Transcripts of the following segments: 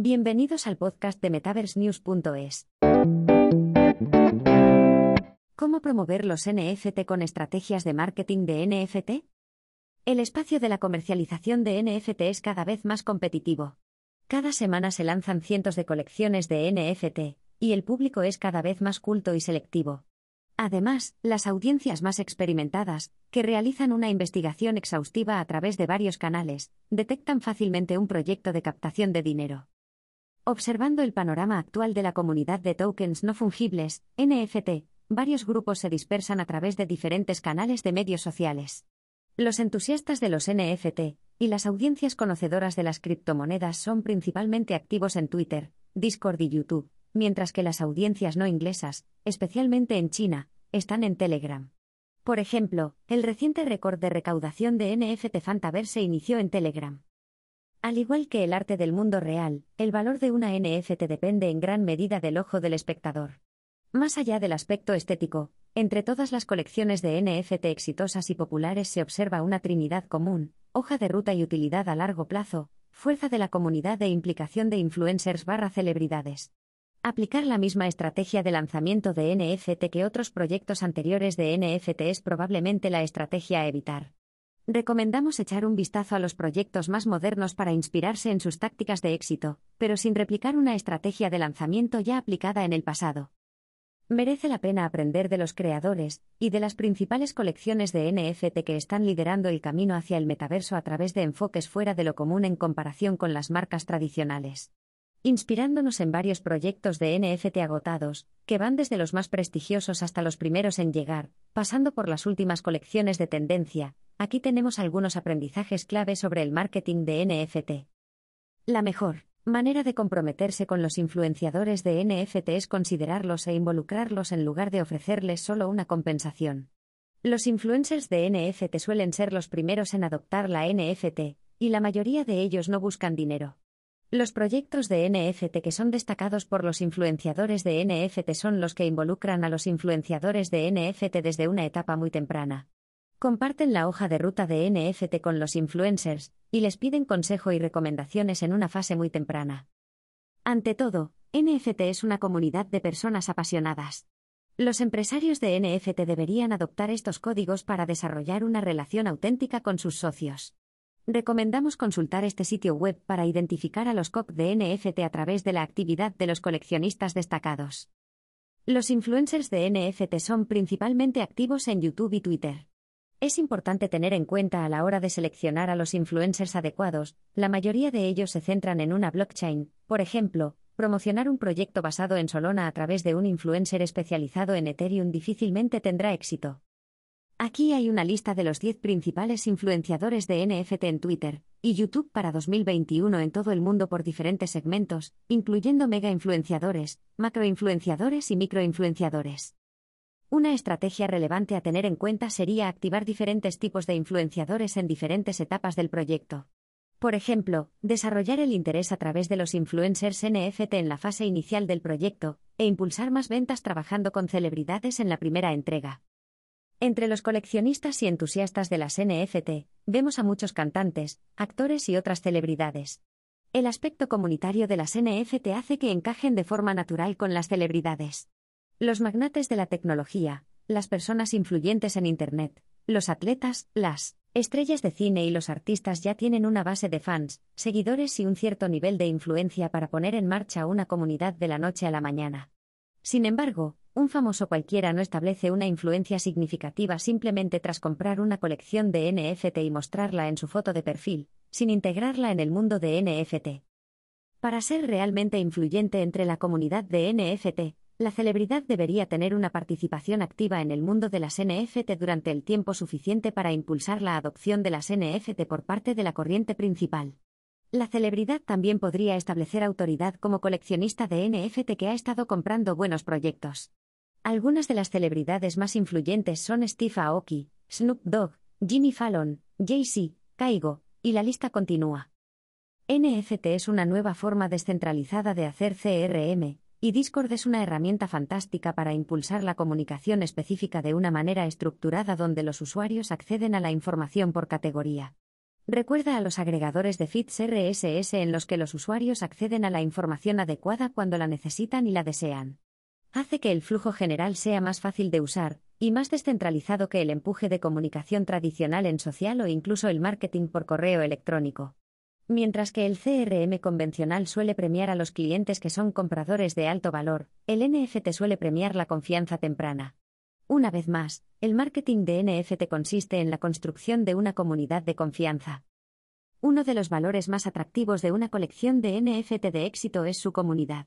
Bienvenidos al podcast de MetaverseNews.es. ¿Cómo promover los NFT con estrategias de marketing de NFT? El espacio de la comercialización de NFT es cada vez más competitivo. Cada semana se lanzan cientos de colecciones de NFT, y el público es cada vez más culto y selectivo. Además, las audiencias más experimentadas, que realizan una investigación exhaustiva a través de varios canales, detectan fácilmente un proyecto de captación de dinero. Observando el panorama actual de la comunidad de tokens no fungibles, NFT, varios grupos se dispersan a través de diferentes canales de medios sociales. Los entusiastas de los NFT y las audiencias conocedoras de las criptomonedas son principalmente activos en Twitter, Discord y YouTube, mientras que las audiencias no inglesas, especialmente en China, están en Telegram. Por ejemplo, el reciente récord de recaudación de NFT Fantaverse se inició en Telegram. Al igual que el arte del mundo real, el valor de una NFT depende en gran medida del ojo del espectador. Más allá del aspecto estético, entre todas las colecciones de NFT exitosas y populares se observa una trinidad común, hoja de ruta y utilidad a largo plazo, fuerza de la comunidad e implicación de influencers barra celebridades. Aplicar la misma estrategia de lanzamiento de NFT que otros proyectos anteriores de NFT es probablemente la estrategia a evitar. Recomendamos echar un vistazo a los proyectos más modernos para inspirarse en sus tácticas de éxito, pero sin replicar una estrategia de lanzamiento ya aplicada en el pasado. Merece la pena aprender de los creadores y de las principales colecciones de NFT que están liderando el camino hacia el metaverso a través de enfoques fuera de lo común en comparación con las marcas tradicionales inspirándonos en varios proyectos de NFT agotados, que van desde los más prestigiosos hasta los primeros en llegar, pasando por las últimas colecciones de tendencia, aquí tenemos algunos aprendizajes clave sobre el marketing de NFT. La mejor manera de comprometerse con los influenciadores de NFT es considerarlos e involucrarlos en lugar de ofrecerles solo una compensación. Los influencers de NFT suelen ser los primeros en adoptar la NFT, y la mayoría de ellos no buscan dinero. Los proyectos de NFT que son destacados por los influenciadores de NFT son los que involucran a los influenciadores de NFT desde una etapa muy temprana. Comparten la hoja de ruta de NFT con los influencers y les piden consejo y recomendaciones en una fase muy temprana. Ante todo, NFT es una comunidad de personas apasionadas. Los empresarios de NFT deberían adoptar estos códigos para desarrollar una relación auténtica con sus socios. Recomendamos consultar este sitio web para identificar a los COP de NFT a través de la actividad de los coleccionistas destacados. Los influencers de NFT son principalmente activos en YouTube y Twitter. Es importante tener en cuenta a la hora de seleccionar a los influencers adecuados, la mayoría de ellos se centran en una blockchain, por ejemplo, promocionar un proyecto basado en Solana a través de un influencer especializado en Ethereum difícilmente tendrá éxito. Aquí hay una lista de los 10 principales influenciadores de NFT en Twitter y YouTube para 2021 en todo el mundo por diferentes segmentos, incluyendo mega influenciadores, macroinfluenciadores y microinfluenciadores. Una estrategia relevante a tener en cuenta sería activar diferentes tipos de influenciadores en diferentes etapas del proyecto. Por ejemplo, desarrollar el interés a través de los influencers NFT en la fase inicial del proyecto, e impulsar más ventas trabajando con celebridades en la primera entrega. Entre los coleccionistas y entusiastas de las NFT, vemos a muchos cantantes, actores y otras celebridades. El aspecto comunitario de las NFT hace que encajen de forma natural con las celebridades. Los magnates de la tecnología, las personas influyentes en Internet, los atletas, las estrellas de cine y los artistas ya tienen una base de fans, seguidores y un cierto nivel de influencia para poner en marcha una comunidad de la noche a la mañana. Sin embargo, un famoso cualquiera no establece una influencia significativa simplemente tras comprar una colección de NFT y mostrarla en su foto de perfil, sin integrarla en el mundo de NFT. Para ser realmente influyente entre la comunidad de NFT, la celebridad debería tener una participación activa en el mundo de las NFT durante el tiempo suficiente para impulsar la adopción de las NFT por parte de la corriente principal. La celebridad también podría establecer autoridad como coleccionista de NFT que ha estado comprando buenos proyectos. Algunas de las celebridades más influyentes son Steve Aoki, Snoop Dogg, Jimmy Fallon, Jay-Z, Kaigo, y la lista continúa. NFT es una nueva forma descentralizada de hacer CRM, y Discord es una herramienta fantástica para impulsar la comunicación específica de una manera estructurada donde los usuarios acceden a la información por categoría. Recuerda a los agregadores de feeds RSS en los que los usuarios acceden a la información adecuada cuando la necesitan y la desean. Hace que el flujo general sea más fácil de usar, y más descentralizado que el empuje de comunicación tradicional en social o incluso el marketing por correo electrónico. Mientras que el CRM convencional suele premiar a los clientes que son compradores de alto valor, el NFT suele premiar la confianza temprana. Una vez más, el marketing de NFT consiste en la construcción de una comunidad de confianza. Uno de los valores más atractivos de una colección de NFT de éxito es su comunidad.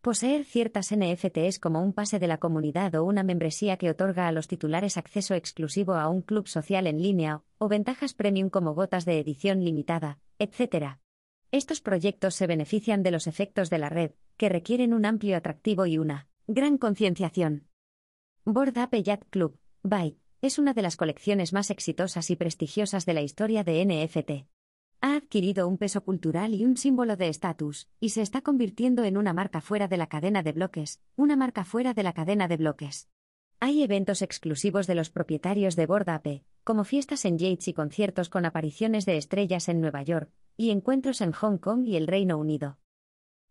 Poseer ciertas NFTs como un pase de la comunidad o una membresía que otorga a los titulares acceso exclusivo a un club social en línea, o ventajas premium como gotas de edición limitada, etc. Estos proyectos se benefician de los efectos de la red, que requieren un amplio atractivo y una gran concienciación. Board Ape Yacht Club, BY, es una de las colecciones más exitosas y prestigiosas de la historia de NFT. Ha adquirido un peso cultural y un símbolo de estatus, y se está convirtiendo en una marca fuera de la cadena de bloques, una marca fuera de la cadena de bloques. Hay eventos exclusivos de los propietarios de Board Ape, como fiestas en Yates y conciertos con apariciones de estrellas en Nueva York, y encuentros en Hong Kong y el Reino Unido.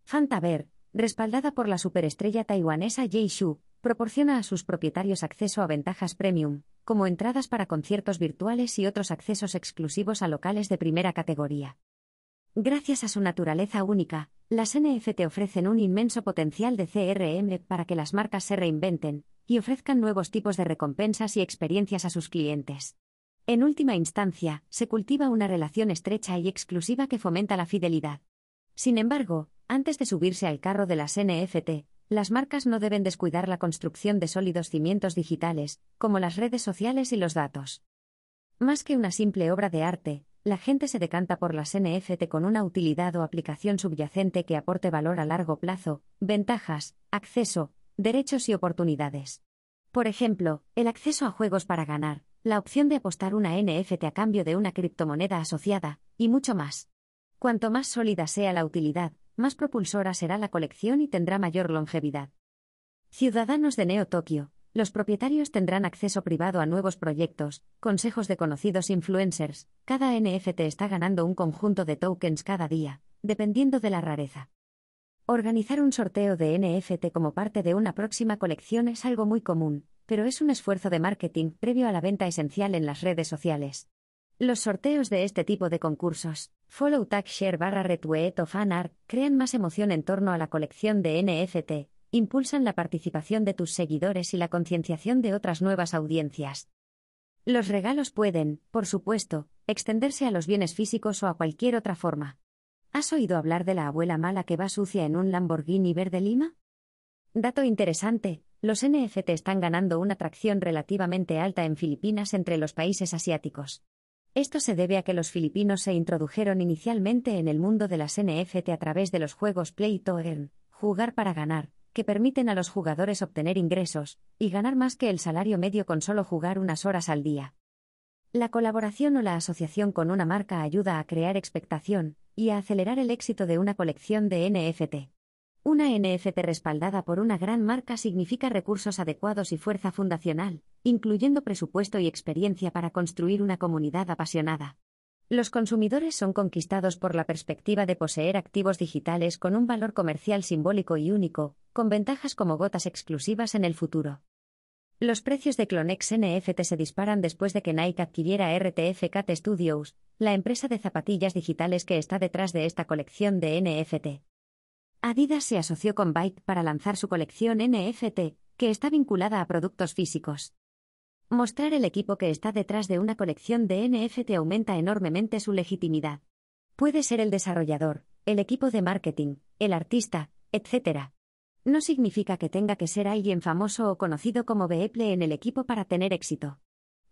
Fantaver, respaldada por la superestrella taiwanesa Jay Shu, proporciona a sus propietarios acceso a ventajas premium, como entradas para conciertos virtuales y otros accesos exclusivos a locales de primera categoría. Gracias a su naturaleza única, las NFT ofrecen un inmenso potencial de CRM para que las marcas se reinventen y ofrezcan nuevos tipos de recompensas y experiencias a sus clientes. En última instancia, se cultiva una relación estrecha y exclusiva que fomenta la fidelidad. Sin embargo, antes de subirse al carro de las NFT, las marcas no deben descuidar la construcción de sólidos cimientos digitales, como las redes sociales y los datos. Más que una simple obra de arte, la gente se decanta por las NFT con una utilidad o aplicación subyacente que aporte valor a largo plazo, ventajas, acceso, derechos y oportunidades. Por ejemplo, el acceso a juegos para ganar, la opción de apostar una NFT a cambio de una criptomoneda asociada, y mucho más. Cuanto más sólida sea la utilidad, más propulsora será la colección y tendrá mayor longevidad. Ciudadanos de Neo Tokio. Los propietarios tendrán acceso privado a nuevos proyectos, consejos de conocidos influencers. Cada NFT está ganando un conjunto de tokens cada día, dependiendo de la rareza. Organizar un sorteo de NFT como parte de una próxima colección es algo muy común, pero es un esfuerzo de marketing previo a la venta esencial en las redes sociales. Los sorteos de este tipo de concursos, follow tag share barra retweet o fan art, crean más emoción en torno a la colección de NFT, impulsan la participación de tus seguidores y la concienciación de otras nuevas audiencias. Los regalos pueden, por supuesto, extenderse a los bienes físicos o a cualquier otra forma. ¿Has oído hablar de la abuela mala que va sucia en un Lamborghini verde lima? Dato interesante, los NFT están ganando una atracción relativamente alta en Filipinas entre los países asiáticos. Esto se debe a que los filipinos se introdujeron inicialmente en el mundo de las NFT a través de los juegos Play to Earn, jugar para ganar, que permiten a los jugadores obtener ingresos, y ganar más que el salario medio con solo jugar unas horas al día. La colaboración o la asociación con una marca ayuda a crear expectación, y a acelerar el éxito de una colección de NFT. Una NFT respaldada por una gran marca significa recursos adecuados y fuerza fundacional, incluyendo presupuesto y experiencia para construir una comunidad apasionada. Los consumidores son conquistados por la perspectiva de poseer activos digitales con un valor comercial simbólico y único, con ventajas como gotas exclusivas en el futuro. Los precios de Clonex NFT se disparan después de que Nike adquiriera RTF Cat Studios, la empresa de zapatillas digitales que está detrás de esta colección de NFT. Adidas se asoció con Byte para lanzar su colección NFT, que está vinculada a productos físicos. Mostrar el equipo que está detrás de una colección de NFT aumenta enormemente su legitimidad. Puede ser el desarrollador, el equipo de marketing, el artista, etc. No significa que tenga que ser alguien famoso o conocido como Beeple en el equipo para tener éxito.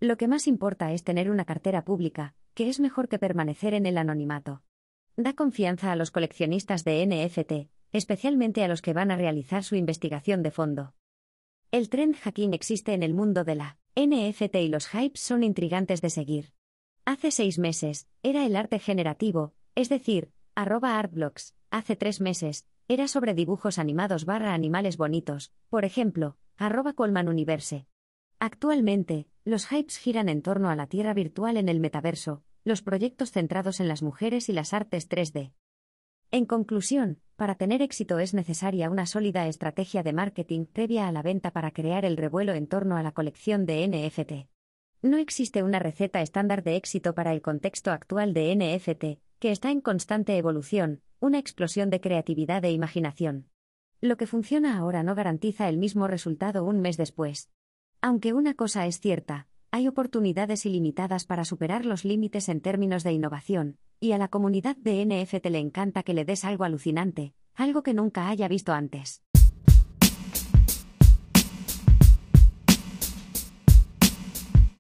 Lo que más importa es tener una cartera pública, que es mejor que permanecer en el anonimato. Da confianza a los coleccionistas de NFT, especialmente a los que van a realizar su investigación de fondo. El trend hacking existe en el mundo de la NFT y los hypes son intrigantes de seguir. Hace seis meses, era el arte generativo, es decir, arroba artblocks, hace tres meses, era sobre dibujos animados barra animales bonitos, por ejemplo, arroba Colman Universe. Actualmente, los hypes giran en torno a la tierra virtual en el metaverso, los proyectos centrados en las mujeres y las artes 3D. En conclusión, para tener éxito es necesaria una sólida estrategia de marketing previa a la venta para crear el revuelo en torno a la colección de NFT. No existe una receta estándar de éxito para el contexto actual de NFT, que está en constante evolución, una explosión de creatividad e imaginación. Lo que funciona ahora no garantiza el mismo resultado un mes después. Aunque una cosa es cierta, hay oportunidades ilimitadas para superar los límites en términos de innovación, y a la comunidad de NFT le encanta que le des algo alucinante, algo que nunca haya visto antes.